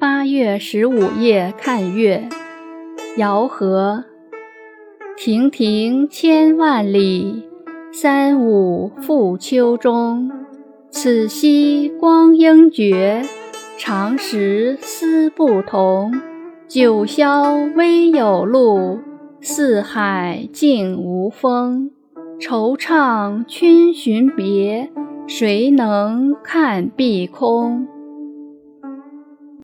八月十五夜看月，遥河。亭亭千万里，三五复秋中。此夕光阴绝，长时思不同。九霄微有路，四海静无风。惆怅君寻别，谁能看碧空？